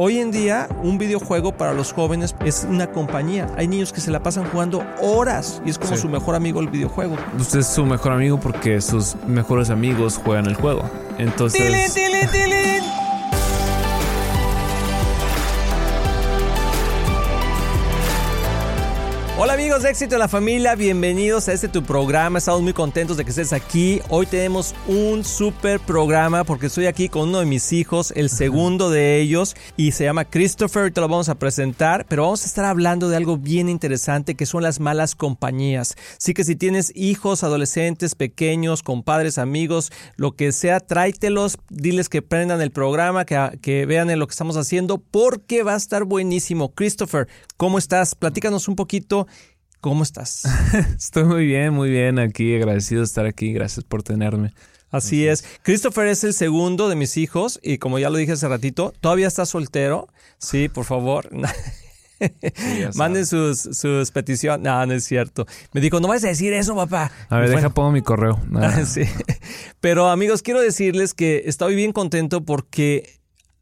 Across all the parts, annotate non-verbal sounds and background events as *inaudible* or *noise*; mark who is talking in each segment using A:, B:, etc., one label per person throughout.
A: Hoy en día, un videojuego para los jóvenes es una compañía. Hay niños que se la pasan jugando horas y es como su mejor amigo el videojuego.
B: Usted es su mejor amigo porque sus mejores amigos juegan el juego. Entonces.
A: Hola amigos de Éxito de la Familia, bienvenidos a este tu programa. Estamos muy contentos de que estés aquí. Hoy tenemos un super programa porque estoy aquí con uno de mis hijos, el segundo de ellos, y se llama Christopher. te lo vamos a presentar, pero vamos a estar hablando de algo bien interesante que son las malas compañías. Así que si tienes hijos, adolescentes, pequeños, compadres, amigos, lo que sea, tráetelos, diles que prendan el programa, que, que vean en lo que estamos haciendo, porque va a estar buenísimo. Christopher, ¿cómo estás? Platícanos un poquito ¿Cómo estás? *laughs*
B: Estoy muy bien, muy bien aquí, agradecido de estar aquí, gracias por tenerme.
A: Así es. Christopher es el segundo de mis hijos y como ya lo dije hace ratito, todavía está soltero. Sí, por favor. *laughs* Manden sus, sus peticiones. No, no es cierto. Me dijo, no vas a decir eso, papá.
B: A ver, deja pongo mi correo. *laughs*
A: sí. Pero amigos, quiero decirles que estoy bien contento porque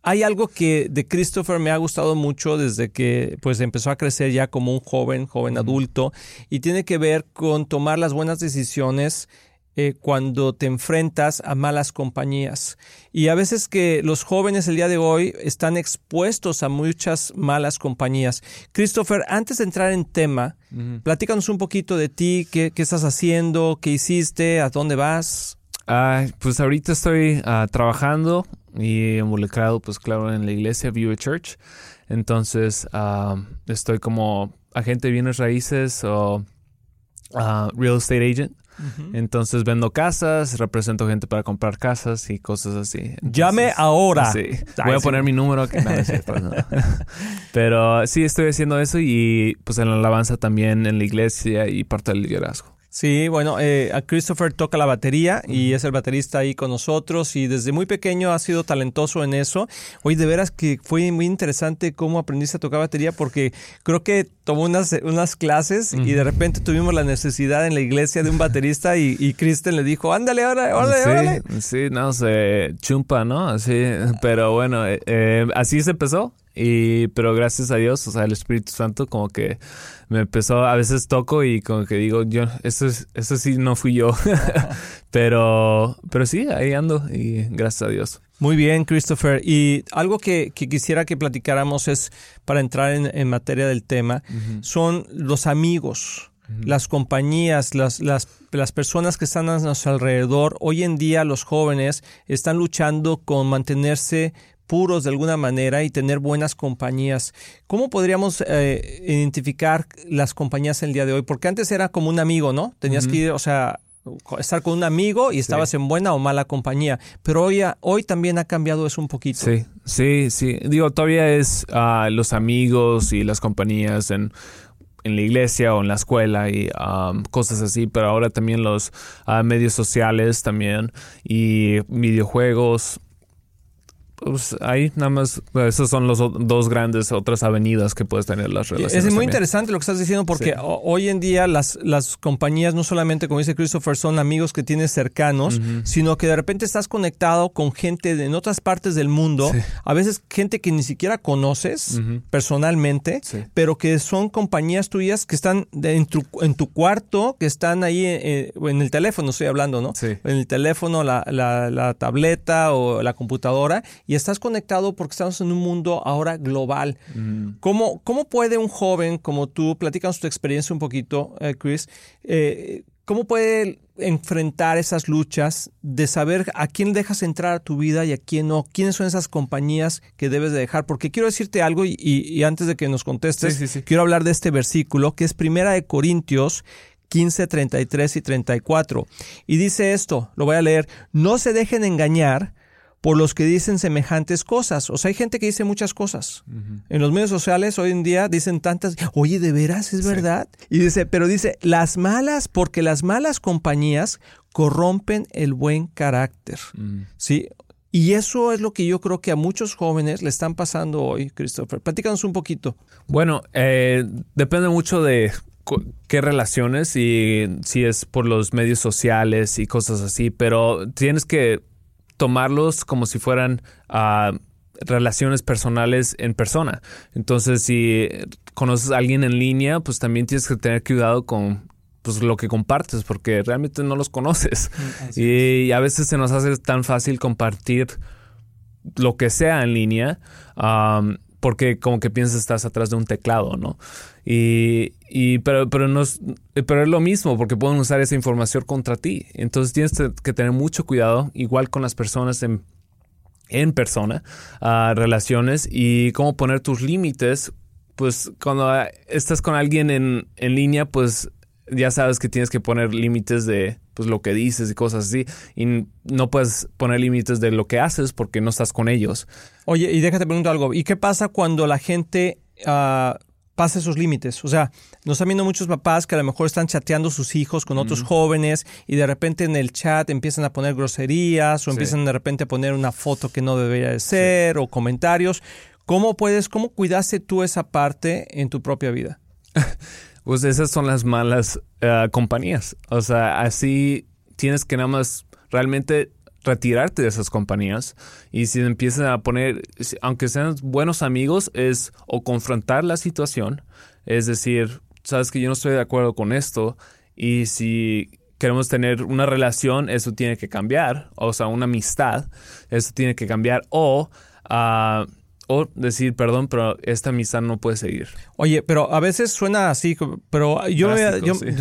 A: hay algo que de Christopher me ha gustado mucho desde que pues empezó a crecer ya como un joven, joven adulto, y tiene que ver con tomar las buenas decisiones eh, cuando te enfrentas a malas compañías. Y a veces que los jóvenes el día de hoy están expuestos a muchas malas compañías. Christopher, antes de entrar en tema, platícanos un poquito de ti, qué, estás haciendo, qué hiciste, a dónde vas.
B: Pues ahorita estoy ah, trabajando y involucrado, pues claro, en la iglesia View Church. Entonces, ah, estoy como agente de bienes raíces o ah, real estate agent. Entonces vendo casas, represento gente para comprar casas y cosas así.
A: Llame ahora.
B: Sí. *laughs* Voy a poner mi número aquí. *laughs* Pero sí, estoy haciendo eso y pues en la alabanza también en la iglesia y parte del liderazgo.
A: Sí, bueno, eh, Christopher toca la batería y es el baterista ahí con nosotros y desde muy pequeño ha sido talentoso en eso. Hoy de veras que fue muy interesante cómo aprendiste a tocar batería porque creo que tomó unas, unas clases y de repente tuvimos la necesidad en la iglesia de un baterista y, y Kristen le dijo, ándale, ahora, órale,
B: sí, Sí, no, se chumpa, ¿no? Así, pero bueno, eh, eh, así se empezó. Y, pero gracias a Dios, o sea, el Espíritu Santo como que me empezó, a veces toco y como que digo, yo, eso, es, eso sí no fui yo. *laughs* pero, pero sí, ahí ando y gracias a Dios.
A: Muy bien, Christopher. Y algo que, quisiera que platicáramos es, para entrar en, materia del tema, son los amigos. Las compañías, las, las, las personas que están a nuestro alrededor, hoy en día los jóvenes están luchando con mantenerse puros de alguna manera y tener buenas compañías. ¿Cómo podríamos eh, identificar las compañías el día de hoy? Porque antes era como un amigo, ¿no? Tenías que ir, o sea, estar con un amigo y estabas en buena o mala compañía. Pero hoy, hoy también ha cambiado eso un poquito.
B: Sí, sí, sí. Digo, todavía es uh, los amigos y las compañías en en la iglesia o en la escuela y um, cosas así, pero ahora también los uh, medios sociales también y videojuegos pues ahí nada más, esas son las dos grandes otras avenidas que puedes tener las relaciones.
A: Es muy interesante lo que estás diciendo porque hoy en día las, las compañías no solamente, como dice Christopher, son amigos que tienes cercanos, sino que de repente estás conectado con gente de, en otras partes del mundo, a veces gente que ni siquiera conoces personalmente, pero que son compañías tuyas que están en, tu, en tu cuarto, que están ahí eh, en, el teléfono, estoy hablando, ¿no? En el teléfono, la, la, la tableta o la computadora y estás conectado porque estamos en un mundo ahora global. ¿Cómo, puede un joven como tú, platícanos tu experiencia un poquito, eh, Chris, eh, cómo puede enfrentar esas luchas de saber a quién dejas entrar a tu vida y a quién no? ¿Quiénes son esas compañías que debes de dejar? Porque quiero decirte algo y, antes de que nos contestes, quiero hablar de este versículo que es Primera de Corintios 15, 33 y 34. Y dice esto, lo voy a leer, no se dejen engañar por los que dicen semejantes cosas. O sea, hay gente que dice muchas cosas. En los medios sociales hoy en día dicen tantas, oye, ¿de veras es verdad? Y dice, pero dice, las malas, porque las malas compañías corrompen el buen carácter. ¿Sí? Y eso es lo que yo creo que a muchos jóvenes le están pasando hoy, Christopher. Platícanos un poquito.
B: Bueno, eh, depende mucho de qué relaciones y si es por los medios sociales y cosas así, pero tienes que tomarlos como si fueran uh, relaciones personales en persona. Entonces, si conoces a alguien en línea, pues también tienes que tener cuidado con pues lo que compartes porque realmente no los conoces. Mm, y, a veces se nos hace tan fácil compartir lo que sea en línea porque como que piensas estás atrás de un teclado, ¿no? Y, y pero, pero, no es, pero es lo mismo porque pueden usar esa información contra ti. Entonces tienes que tener mucho cuidado, igual con las personas en, en persona, relaciones y cómo poner tus límites. Pues cuando estás con alguien en, en línea, pues ya sabes que tienes que poner límites de pues lo que dices y cosas así y no puedes poner límites de lo que haces porque no estás con ellos.
A: Oye, y déjate preguntar algo, ¿y qué pasa cuando la gente uh, pasa esos límites? O sea, nos están viendo muchos papás que a lo mejor están chateando sus hijos con otros jóvenes y de repente en el chat empiezan a poner groserías o empiezan de repente a poner una foto que no debería de ser o comentarios. ¿Cómo puedes, cómo cuidaste tú esa parte en tu propia vida? *laughs*
B: Pues esas son las malas eh, compañías. O sea, así tienes que nada más realmente retirarte de esas compañías y si empiezan a poner, aunque sean buenos amigos, es o confrontar la situación, es decir, sabes que yo no estoy de acuerdo con esto y si queremos tener una relación, eso tiene que cambiar, o sea, una amistad, eso tiene que cambiar o... Uh, o decir, perdón, pero esta misa no puede seguir.
A: Oye, pero a veces suena así, pero yo,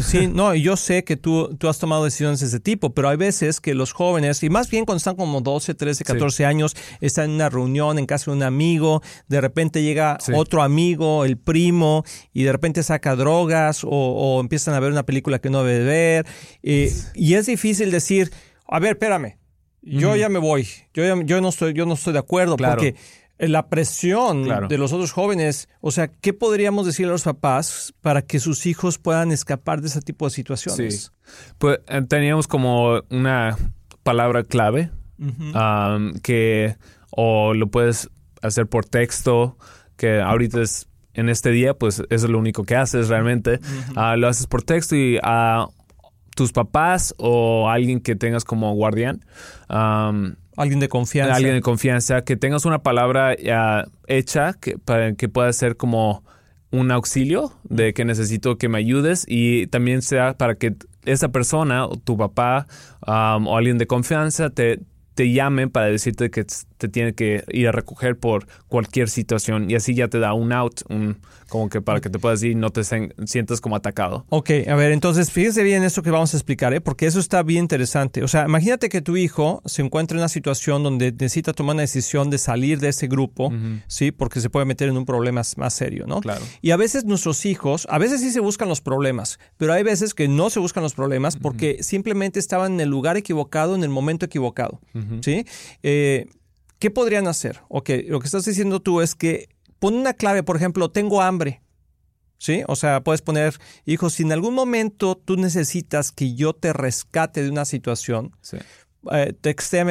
A: sí. *laughs* no, yo sé que tú, tú has tomado decisiones de ese tipo, pero hay veces que los jóvenes, y más bien cuando están como 12, 13, 14 años, están en una reunión en casa de un amigo, de repente llega otro amigo, el primo, y de repente saca drogas o, empiezan a ver una película que no debe ver, y es difícil decir, a ver, espérame, yo ya me voy, yo, yo, no, estoy, yo no estoy de acuerdo, porque eh, la presión de los otros jóvenes. O sea, ¿qué podríamos decirle a los papás para que sus hijos puedan escapar de ese tipo de situaciones?
B: Pues eh, teníamos como una palabra clave que o lo puedes hacer por texto, que ahorita es en este día, pues eso es lo único que haces realmente. Ah, lo haces por texto y a tus papás o alguien que tengas como guardián.
A: Alguien de confianza.
B: Alguien de confianza, que tengas una palabra ya hecha que, para que pueda ser como un auxilio de que necesito que me ayudes y también sea para que esa persona, o tu papá o alguien de confianza te, te llamen para decirte que te tiene que ir a recoger por cualquier situación y así ya te da un out, un, como que para que te puedas ir y no te sientas como atacado.
A: Ok, a ver, entonces fíjese bien esto que vamos a explicar, ¿eh? porque eso está bien interesante. O sea, imagínate que tu hijo se encuentra en una situación donde necesita tomar una decisión de salir de ese grupo, ¿sí? Porque se puede meter en un problema más serio, ¿no?
B: Claro.
A: Y a veces nuestros hijos, a veces sí se buscan los problemas, pero hay veces que no se buscan los problemas porque simplemente estaban en el lugar equivocado, en el momento equivocado, ¿sí? Eh, ¿Qué podrían hacer? Ok, lo que estás diciendo tú es que pon una clave, por ejemplo, tengo hambre. ¿Sí? O sea, puedes poner, hijo, si en algún momento tú necesitas que yo te rescate de una situación, sí. eh,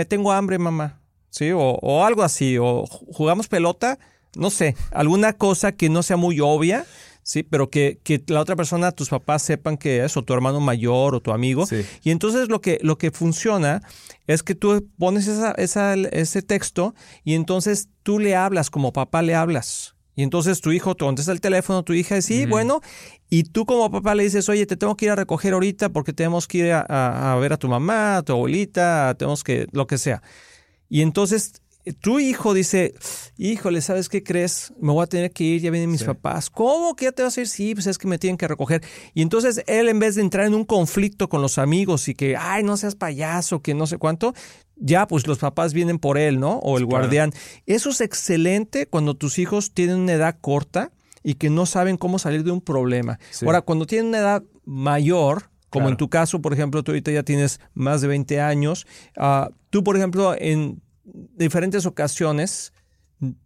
A: tengo hambre, mamá. ¿Sí? O, algo así, o jugamos pelota, no sé, alguna cosa que no sea muy obvia, ¿sí? Pero que, que, la otra persona, tus papás sepan que es, o tu hermano mayor, o tu amigo. Y entonces lo que, lo que funciona es que tú pones esa, esa, ese texto y entonces tú le hablas como papá le hablas. Y entonces tu hijo te contesta el teléfono, tu hija dice, sí, bueno, y tú como papá le dices, oye, te tengo que ir a recoger ahorita porque tenemos que ir a, a ver a tu mamá, a tu abuelita, tenemos que, lo que sea. Y entonces tu hijo dice, híjole, ¿sabes qué crees? Me voy a tener que ir, ya vienen mis papás. ¿Cómo que ya te vas a ir? Sí, pues es que me tienen que recoger. Y entonces él, en vez de entrar en un conflicto con los amigos y que, ay, no seas payaso, que no sé cuánto, ya pues los papás vienen por él, ¿no? O el guardián. Eso es excelente cuando tus hijos tienen una edad corta y que no saben cómo salir de un problema. Ahora, cuando tienen una edad mayor, como en tu caso, por ejemplo, tú ahorita ya tienes más de 20 años, uh, tú, por ejemplo, en diferentes ocasiones,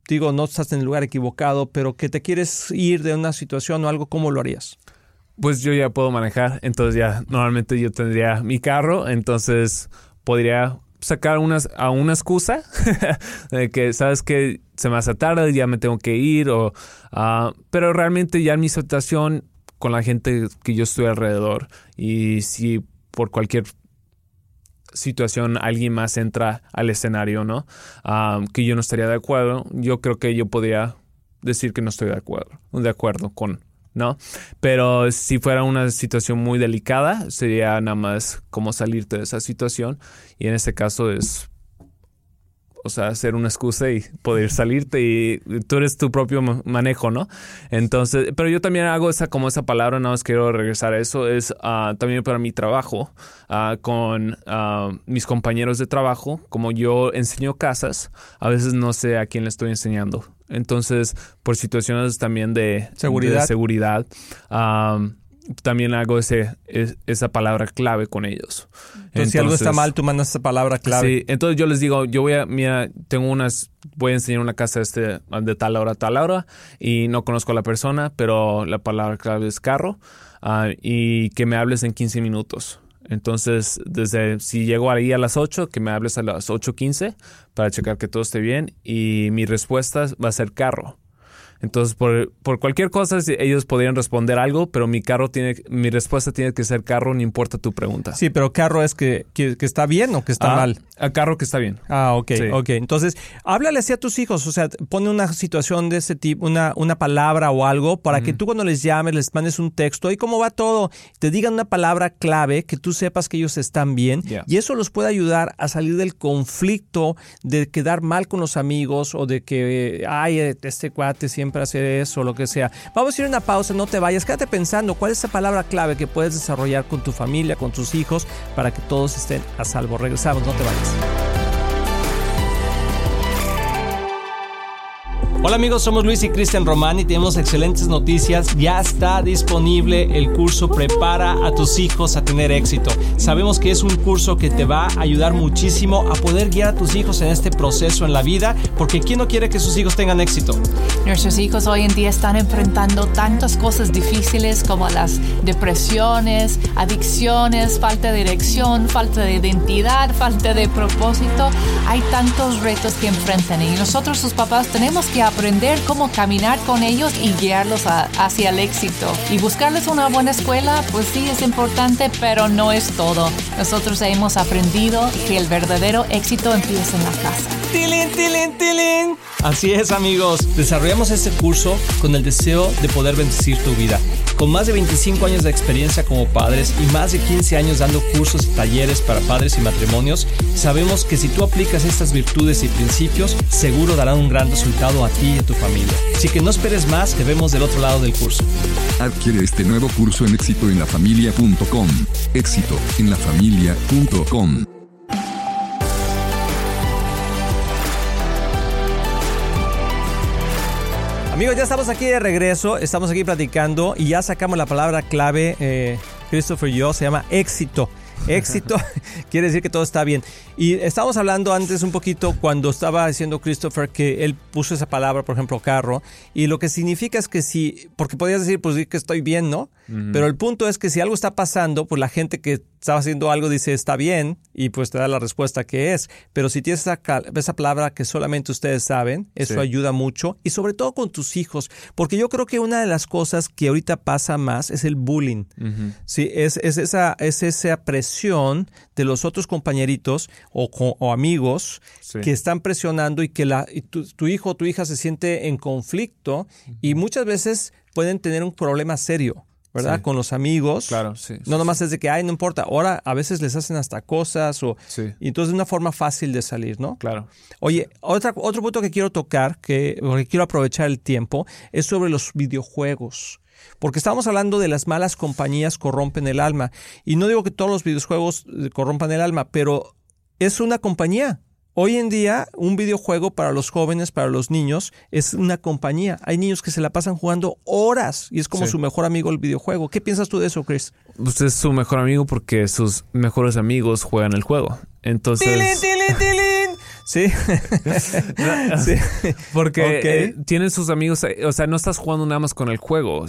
A: digo, no estás en el lugar equivocado, pero que te quieres ir de una situación o algo, ¿cómo lo harías?
B: Pues yo ya puedo manejar, entonces ya normalmente yo tendría mi carro, entonces podría sacar unas, a una excusa *laughs* de que sabes que se me hace tarde, ya me tengo que ir, o, uh, pero realmente ya en mi situación con la gente que yo estoy alrededor y si por cualquier situación alguien más entra al escenario, ¿no? que yo no estaría de acuerdo, yo creo que yo podría decir que no estoy de acuerdo, de acuerdo con, ¿no? Pero si fuera una situación muy delicada, sería nada más como salirte de esa situación y en este caso es o sea, hacer una excusa y poder salirte y tú eres tu propio manejo, ¿no? Entonces, pero yo también hago esa como esa palabra, nada más quiero regresar a eso, es ah, también para mi trabajo ah, con ah, mis compañeros de trabajo, como yo enseño casas, a veces no sé a quién le estoy enseñando. Entonces, por situaciones también de
A: seguridad,
B: de seguridad también hago ese, esa palabra clave con ellos.
A: Entonces, si algo está mal, tú mandas esa palabra clave.
B: Sí, entonces yo les digo, yo voy a, mira, tengo unas, voy a enseñar una casa este, de tal hora a tal hora y no conozco a la persona, pero la palabra clave es carro ah, y que me hables en 15 minutos. Entonces, desde si llego ahí a las 8, que me hables a las 8.15 para checar que todo esté bien y mi respuesta va a ser carro. Entonces, por, por, cualquier cosa, ellos podrían responder algo, pero mi carro tiene, mi respuesta tiene que ser carro, no importa tu pregunta.
A: Sí, pero carro es que, que, está bien o que está
B: ah,
A: mal.
B: A carro que está bien.
A: Ah, ok, ok. Entonces, háblale así a tus hijos, o sea, pone una situación de ese tipo, una, una palabra o algo, para que tú cuando les llames, les mandes un texto, y cómo va todo, te digan una palabra clave, que tú sepas que ellos están bien, y eso los puede ayudar a salir del conflicto de quedar mal con los amigos o de que, ay, este cuate siempre hacer eso o lo que sea. Vamos a ir a una pausa, no te vayas, quédate pensando cuál es esa palabra clave que puedes desarrollar con tu familia, con tus hijos, para que todos estén a salvo. Regresamos, no te vayas. Podcast. Hola amigos, somos Luis y Cristian Román y tenemos excelentes noticias. Ya está disponible el curso Prepara a tus hijos a tener éxito. Sabemos que es un curso que te va a ayudar muchísimo a poder guiar a tus hijos en este proceso en la vida, porque ¿quién no quiere que sus hijos tengan éxito?
C: Nuestros hijos hoy en día están enfrentando tantas cosas difíciles como las depresiones, adicciones, falta de dirección, falta de identidad, falta de propósito. Hay tantos retos que enfrentan y nosotros sus papás tenemos que aprender cómo caminar con ellos y guiarlos hacia el éxito. Y buscarles una buena escuela, pues sí es importante, pero no es todo. Nosotros hemos aprendido que el verdadero éxito empieza en la casa.
A: ¡Tilín, tilín, tilín! Así es amigos, desarrollamos este curso con el deseo de poder bendecir tu vida. Con más de 25 años de experiencia como padres y más de 15 años dando cursos y talleres para padres y matrimonios, sabemos que si tú aplicas estas virtudes y principios, seguro darán un gran resultado a ti y a tu familia. Así que no esperes más, te vemos del otro lado del curso.
D: Adquiere este nuevo curso en éxitoenlafamilia.com. Éxitoenlafamilia.com.
A: Amigos, ya estamos aquí de regreso, estamos aquí platicando y ya sacamos la palabra clave, eh, Christopher y yo, se llama éxito. *laughs* Éxito *laughs* quiere decir que todo está bien. Y estábamos hablando antes un poquito cuando estaba diciendo Christopher que él puso esa palabra, por ejemplo, carro, y lo que significa es que si, porque podías decir, pues que estoy bien, ¿no? Pero el punto es que si algo está pasando, pues la gente que estaba haciendo algo dice está bien y pues te da la respuesta que es. Pero si tienes esa, esa palabra que solamente ustedes saben, eso ayuda mucho y sobre todo con tus hijos, porque yo creo que una de las cosas que ahorita pasa más es el bullying. Sí, es, es, esa, es esa presión de los otros compañeritos o, amigos que están presionando y que la, tu, hijo o tu hija se siente en conflicto y muchas veces pueden tener un problema serio. ¿Verdad? Con los amigos.
B: Claro, sí.
A: no nomás es de que, ay, no importa. Ahora a veces les hacen hasta cosas o... Y entonces es una forma fácil de salir, ¿no?
B: Claro.
A: Oye, otra, otro punto que quiero tocar, que, porque quiero aprovechar el tiempo, es sobre los videojuegos. Porque estamos hablando de las malas compañías corrompen el alma. Y no digo que todos los videojuegos eh, corrompan el alma, pero es una compañía. Hoy en día, un videojuego para los jóvenes, para los niños, es una compañía. Hay niños que se la pasan jugando horas y es como su mejor amigo el videojuego. ¿Qué piensas tú de eso, Chris?
B: Usted es su mejor amigo porque sus mejores amigos juegan el juego. Entonces.
A: ¡Tilín, tilín, tilín! Sí. *laughs*
B: sí. Porque eh, tienen sus amigos, eh, o sea, no estás jugando nada más con el juego.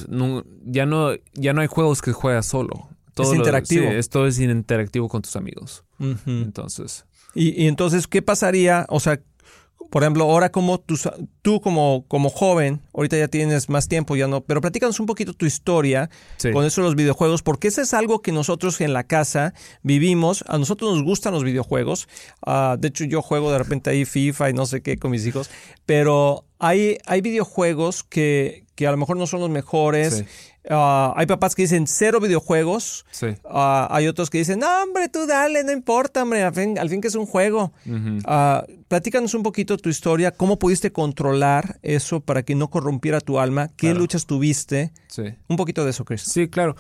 B: ya, no, ya no hay juegos que juegas solo.
A: Todo es interactivo.
B: esto es interactivo con tus amigos. Entonces.
A: Y, entonces, ¿qué pasaría? O sea, por ejemplo, ahora como tú, tú como, como joven, ahorita ya tienes más tiempo, ya no, pero platícanos un poquito tu historia con eso de los videojuegos, porque eso es algo que nosotros en la casa vivimos, a nosotros nos gustan los videojuegos, ah, de hecho yo juego de repente ahí FIFA y no sé qué con mis hijos, pero hay, hay videojuegos que, que a lo mejor no son los mejores. Ah, hay papás que dicen cero videojuegos. Ah, hay otros que dicen, no, hombre, tú dale, no importa, hombre, al fin, al fin que es un juego. Uh platícanos un poquito tu historia, cómo pudiste controlar eso para que no corrompiera tu alma, qué luchas tuviste. Sí. Un poquito de eso, Chris.
B: Sí, claro.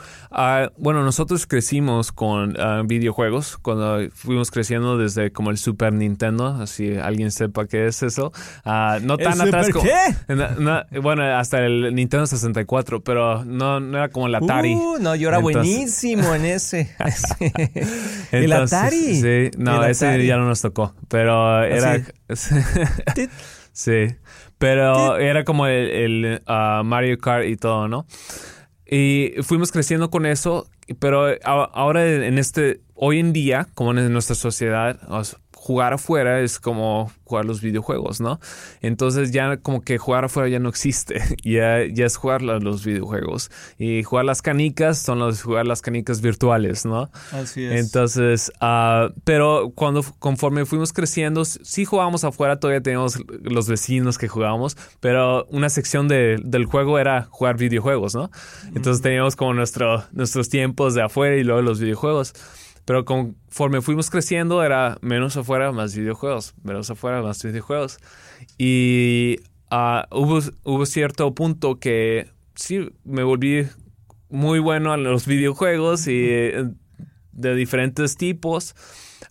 B: bueno, nosotros crecimos con videojuegos cuando fuimos creciendo desde como el Super Nintendo, así alguien sepa qué es eso. no tan atrás
A: ¿Qué?
B: bueno, hasta el Nintendo 64, pero no no, era como el Atari.
A: Uh, no, yo era buenísimo en *laughs* ese. el Atari.
B: Sí, no, ese ya no nos tocó. Pero era. *laughs* sí. Pero era como el, uh, Mario Kart y todo, ¿no? Y fuimos creciendo con eso, pero ahora en este, hoy en día, como en nuestra sociedad, jugar afuera es como jugar los videojuegos, ¿no? Entonces ya como que jugar afuera ya no existe, *laughs* ya, ya es jugar los videojuegos. Y jugar las canicas son los jugar las canicas virtuales, ¿no?
A: Así es.
B: Entonces, uh, pero cuando conforme fuimos creciendo, sí jugábamos afuera, todavía teníamos los vecinos que jugábamos, pero una sección de, del juego era jugar videojuegos, ¿no? Entonces teníamos como nuestro, nuestros tiempos de afuera y luego los videojuegos. Pero conforme fuimos creciendo era menos afuera, más videojuegos, menos afuera, más videojuegos. Y uh, hubo, hubo cierto punto que sí me volví muy bueno a los videojuegos y eh, de diferentes tipos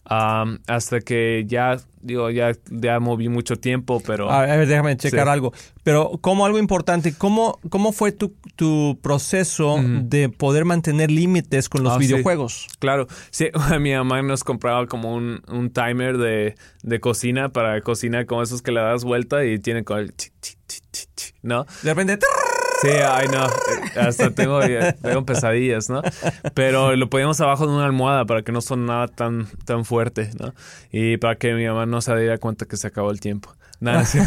B: hasta que ya, digo, ya, ya moví mucho tiempo, pero...
A: A ver, déjame checar algo. Pero como algo importante, ¿cómo, cómo fue tu, tu proceso de poder mantener límites con los ah, videojuegos?
B: Claro, sí, *laughs* mi mamá nos compraba como un, un timer de, de, cocina para cocinar como esos que le das vuelta y tiene como el... ¿No?
A: De repente...
B: Sí, ay no, hasta tengo, tengo pesadillas, ¿no? Pero lo poníamos abajo de una almohada para que no sonara tan, tan fuerte, ¿no? Y para que mi mamá no se diera cuenta que se acabó el tiempo. Nada, sí.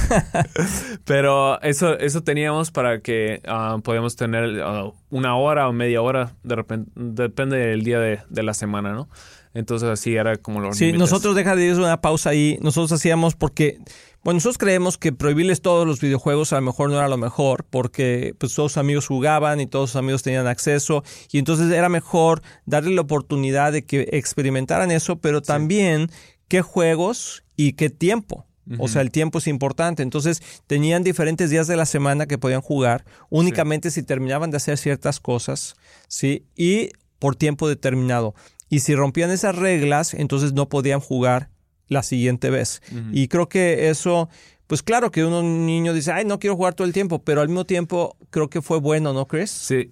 B: *laughs* Pero eso, eso teníamos para que uh, podíamos tener ah, una hora o media hora, de repente, depende del día de, de la semana, ¿no? Entonces así era como lo
A: Sí, nosotros deja de ir una pausa ahí. Nosotros hacíamos porque bueno, nosotros creemos que prohibirles todos los videojuegos a lo mejor no era lo mejor, porque pues todos sus amigos jugaban y todos sus amigos tenían acceso, y entonces era mejor darle la oportunidad de que experimentaran eso, pero también qué juegos y qué tiempo. O sea, el tiempo es importante. Entonces, tenían diferentes días de la semana que podían jugar, únicamente si terminaban de hacer ciertas cosas, ¿sí? Y por tiempo determinado. Y si rompían esas reglas, entonces no podían jugar la siguiente vez. Y creo que eso, pues claro que uno niño dice, ay, no quiero jugar todo el tiempo, pero al mismo tiempo creo que fue bueno, ¿no crees?
B: Sí,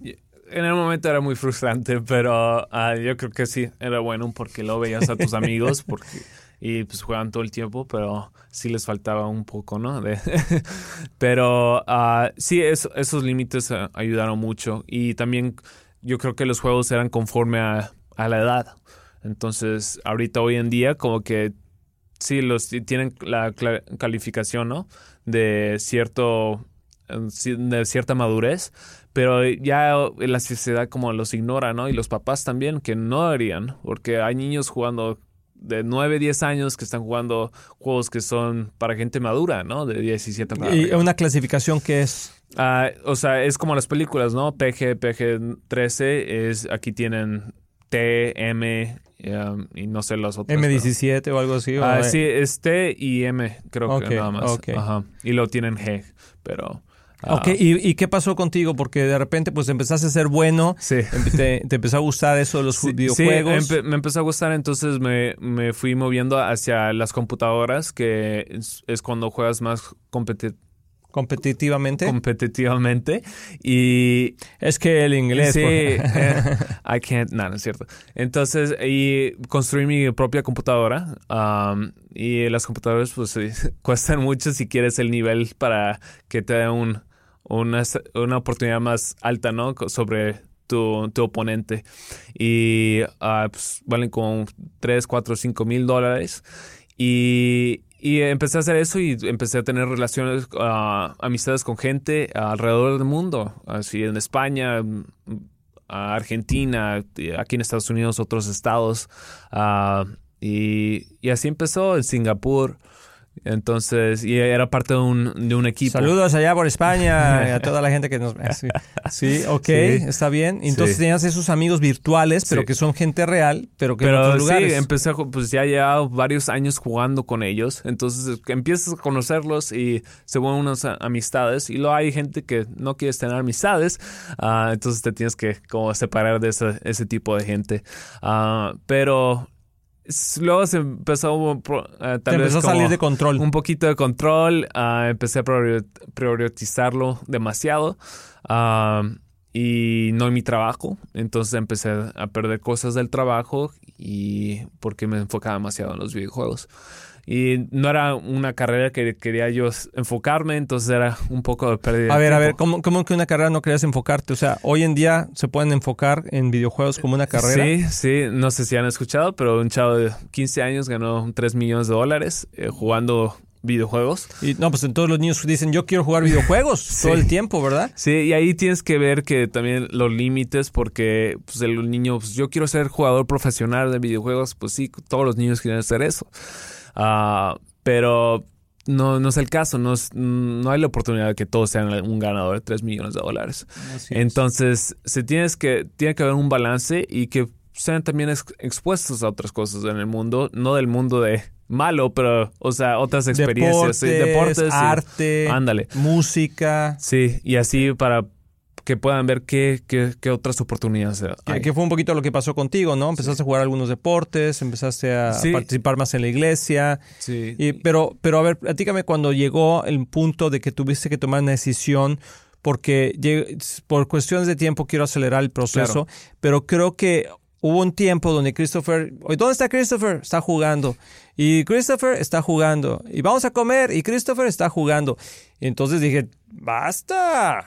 B: en el momento era muy frustrante, pero ah, yo creo que sí, era bueno porque lo veías a tus amigos *laughs* porque, y pues juegan todo el tiempo, pero sí les faltaba un poco, ¿no? *laughs* pero uh, sí, esos límites ah, ayudaron mucho y también yo creo que los juegos eran conforme a, a la edad. Entonces, ahorita hoy en día como que sí, los tienen la calificación, ¿no? De cierto de cierta madurez, pero ya la sociedad como los ignora, ¿no? Y los papás también que no harían, porque hay niños jugando de 9, 10 años que están jugando juegos que son para gente madura, ¿no? De 17
A: para ¿Y una clasificación que es?
B: Ah, o sea, es como las películas, ¿no? PG, PG-13, es, aquí tienen T, M, Um, y no sé los otros.
A: M17 o algo así.
B: Ah, sí, es T y M, creo que nada más. Ajá. Y lo tienen G, pero.
A: Ah. Ok, ¿Y, qué pasó contigo? Porque de repente pues empezaste a ser bueno, sí. te, empezó a gustar eso de los videojuegos.
B: Sí, me empezó a gustar, entonces me, me, fui moviendo hacia las computadoras, que es, cuando juegas más competitivo
A: competitivamente.
B: Competitivamente. Y.
A: Es que el inglés.
B: Sí. Eh, I can't. No, no es cierto. Entonces, y construí mi propia computadora. Um, y las computadoras, pues, *laughs* cuestan mucho si quieres el nivel para que te dé un, una, una oportunidad más alta, ¿no? Sobre tu, tu, oponente. Y uh, pues, valen como 3, 4, 5 mil dólares. Y y empecé a hacer eso y empecé a tener relaciones, ah, amistades con gente alrededor del mundo, así en España, Argentina, aquí en Estados Unidos, otros estados. Ah, y, y, así empezó en Singapur. Entonces, y era parte de un, de un equipo.
A: Saludos allá por España *laughs* y a toda la gente que nos ve. *laughs* Sí, ok, está bien. Entonces tenías esos amigos virtuales, pero que son gente real, pero que en otros lugares.
B: Sí, empecé, pues ya llevado varios años jugando con ellos. Entonces empiezas a conocerlos y se vuelven unas amistades. Y luego hay gente que no quieres tener amistades, uh, entonces te tienes que como separar de ese, ese tipo de gente. Uh, pero luego se empezó
A: eh, empezó a salir de control.
B: Un poquito de control. Ah, empecé a priorizarlo demasiado. Ah, y no en mi trabajo. Entonces empecé a perder cosas del trabajo y porque me enfocaba demasiado en los videojuegos y no era una carrera que quería yo enfocarme, entonces era un poco de pérdida.
A: A ver, a ver, ¿cómo, ¿cómo, que una carrera no querías enfocarte? O sea, hoy en día se pueden enfocar en videojuegos como una carrera.
B: Sí, sí, no sé si han escuchado, pero un chavo de 15 años ganó 3 millones de dólares eh, jugando videojuegos.
A: Y no, pues todos los niños dicen, yo quiero jugar videojuegos *laughs* todo el tiempo, ¿verdad?
B: Sí, y ahí tienes que ver que también los límites, porque pues, el niño, pues yo quiero ser jugador profesional de videojuegos, pues sí, todos los niños quieren hacer eso. Ah, pero no, no es el caso, no, no hay la oportunidad de que todos sean un ganador de 3 millones de dólares. Entonces, se tienes que, tiene que haber un balance y que sean también expuestos a otras cosas en el mundo, no del mundo de malo, pero, o sea, otras experiencias,
A: deportes, arte,
B: ándale,
A: música.
B: Sí, y así para que puedan ver qué, qué, otras oportunidades hay.
A: Que, fue un poquito lo que pasó contigo, ¿no? Empezaste a jugar algunos deportes, empezaste a participar más en la iglesia.
B: Sí.
A: Y, pero, pero a ver, platícame cuando llegó el punto de que tuviste que tomar una decisión porque por cuestiones de tiempo quiero acelerar el proceso, pero creo que hubo un tiempo donde Christopher, ¿dónde está Christopher? Está jugando. Y Christopher está jugando. Y vamos a comer. Y Christopher está jugando. Y entonces dije, basta.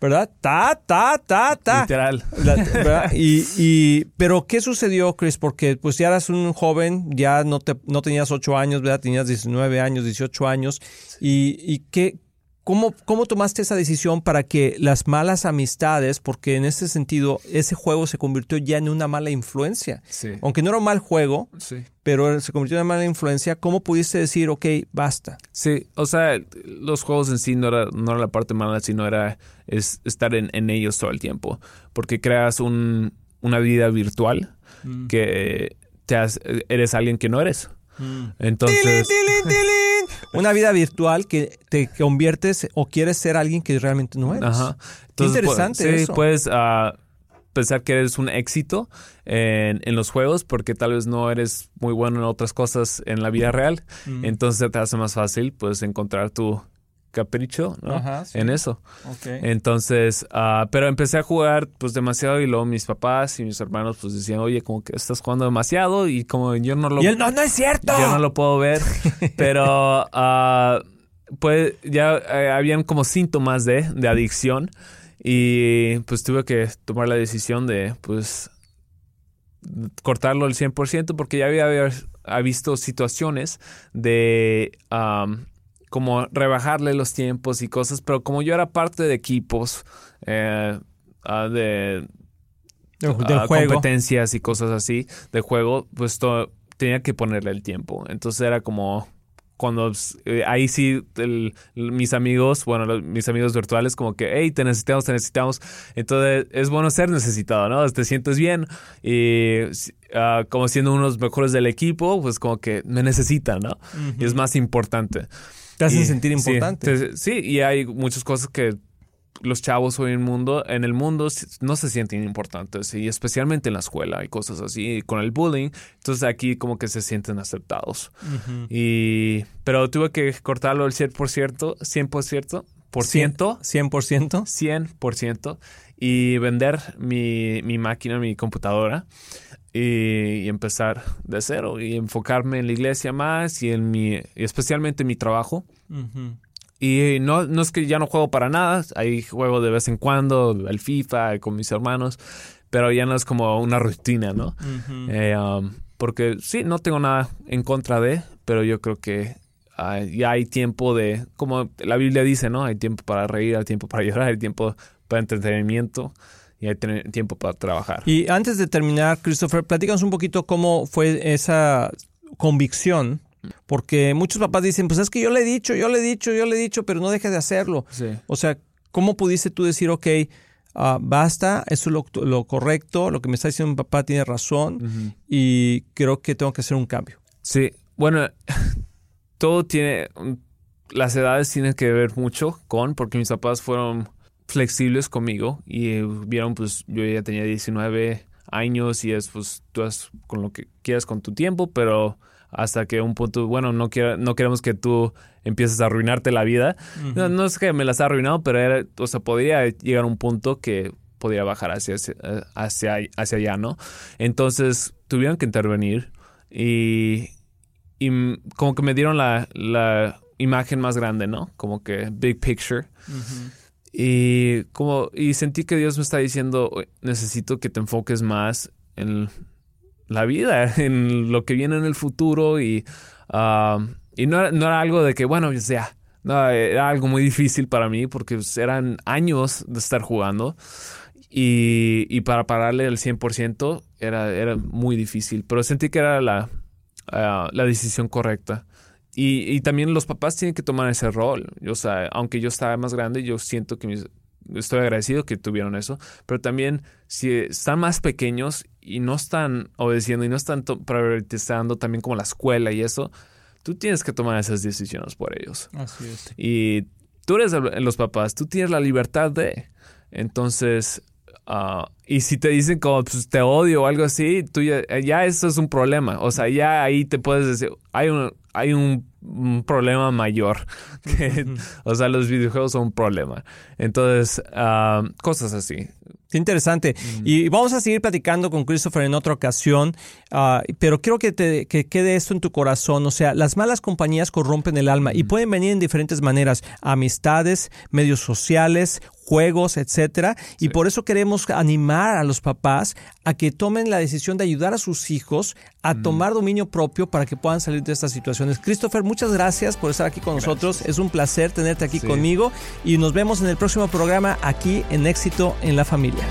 A: ¿Verdad? Ta, ta, ta, ta.
B: Literal. *laughs*
A: Y, y, pero, ¿qué sucedió, Chris? Porque pues ya eras un joven, ya no, te, no tenías 8 años, ¿verdad? Tenías 19 años, 18 años. ¿Y, y qué, ¿Cómo, ¿Cómo tomaste esa decisión para que las malas amistades, porque en ese sentido ese juego se convirtió ya en una mala influencia?
B: Sí.
A: Aunque no era un mal juego,
B: sí.
A: pero se convirtió en una mala influencia, ¿cómo pudiste decir, ok, basta?
B: Sí, o sea, los juegos en sí no era, no era la parte mala, sino era es, estar en, en, ellos todo el tiempo, porque creas un, una vida virtual mm. que te eres alguien que no eres. Mm. Entonces...
A: Una vida virtual que te conviertes o quieres ser alguien que realmente no eres. Ajá. interesante
B: pues,
A: eso.
B: Puedes uh, pensar que eres un éxito en, en, los juegos porque tal vez no eres muy bueno en otras cosas en la vida real. Mm. Entonces te hace más fácil pues encontrar tu, capricho ¿no? en eso. Entonces, uh, pero empecé a jugar pues demasiado y luego mis papás y mis hermanos pues decían, oye, como que estás jugando demasiado y como yo no lo...
A: Y él, no, no es cierto.
B: Yo no lo puedo ver, *laughs* pero uh, pues ya eh, habían como síntomas de, de adicción y pues tuve que tomar la decisión de pues cortarlo al 100% porque ya había, había visto situaciones de... Um, como rebajarle los tiempos y cosas, pero como yo era parte de equipos, eh, ah, de,
A: ah,
B: competencias y cosas así de juego, pues tenía que ponerle el tiempo. Entonces era como cuando eh, ahí sí mis amigos, bueno, mis amigos virtuales como que, hey, te necesitamos, te necesitamos. Entonces es bueno ser necesitado, ¿no? Te sientes bien y ah, como siendo unos mejores del equipo, pues como que me necesitan, ¿no? Y es más importante.
A: Te hacen sentir importante.
B: Sí, y hay muchas cosas que los chavos hoy en, el mundo, en el mundo no se sienten importantes y especialmente en la escuela y cosas así, con el bullying, entonces aquí como que se sienten aceptados. y, pero tuve que cortarlo el 100%, 100%, por ciento,
A: 100%,
B: 100% y vender mi, mi máquina, mi computadora y, empezar de cero y enfocarme en la iglesia más y en mi, especialmente en mi trabajo. Y no, no es que ya no juego para nada, ahí juego de vez en cuando, el FIFA con mis hermanos, pero ya no es como una rutina, ¿no? Eh, um, porque sí, no tengo nada en contra de, pero yo creo que ya hay tiempo de, como la Biblia dice, ¿no? Hay tiempo para reír, hay tiempo para llorar, hay tiempo para entretenimiento y hay tiempo para trabajar.
A: Y antes de terminar, Christopher, platícanos un poquito cómo fue esa convicción porque muchos papás dicen, pues es que yo le he dicho, yo le he dicho, yo le he dicho, pero no deja de hacerlo. O sea, ¿cómo pudiste tú decir, ok, uh, basta, eso es lo, correcto, lo que me está diciendo mi papá tiene razón y creo que tengo que hacer un cambio?
B: Sí, bueno, todo tiene, las edades tienen que ver mucho con, porque mis papás fueron flexibles conmigo y vieron, pues yo ya tenía 19 años y es, pues tú haz con lo que quieras con tu tiempo, pero hasta que un punto, bueno, no, no queremos que tú empieces a arruinarte la vida. no, es que me las ha arruinado, pero era, o sea, podría llegar a un punto que podría bajar hacia, hacia, hacia allá, ¿no? Entonces tuvieron que intervenir y, y como que me dieron la, la, imagen más grande, ¿no? Como que big picture. Y como y sentí que Dios me está diciendo, necesito que te enfoques más en la vida, *laughs* en lo que viene en el futuro y, ah, y no, no, era algo de que, bueno, o sea, era algo muy difícil para mí porque pues, eran años de estar jugando. Y, y para pararle el 100% era, era muy difícil, pero sentí que era la, ah, la decisión correcta. Y, y, también los papás tienen que tomar ese rol. O sea, aunque yo estaba más grande, yo siento que mis, estoy agradecido que tuvieron eso, pero también si están más pequeños y no están obedeciendo y no están priorizando también como la escuela y eso, tú tienes que tomar esas decisiones por ellos.
A: Así es.
B: Y tú eres los papás, tú tienes la libertad de. Entonces, ah, y si te dicen como pues, te odio o algo así, tú ya, ya, eso es un problema. O sea, ya ahí te puedes decir, hay un, hay un, problema mayor. *laughs* o sea, los videojuegos son un problema. Entonces, ah, cosas así.
A: Interesante. Y vamos a seguir platicando con Christopher en otra ocasión, ah, pero quiero que, te, que quede esto en tu corazón. O sea, las malas compañías corrompen el alma y pueden venir en diferentes maneras. Amistades, medios sociales, juegos, etcétera. Y por eso queremos animar a los papás a que tomen la decisión de ayudar a sus hijos a tomar dominio propio para que puedan salir de estas situaciones. Christopher, muchas gracias por estar aquí con nosotros. Es un placer tenerte aquí conmigo y nos vemos en el próximo programa aquí en Éxito en la Familia.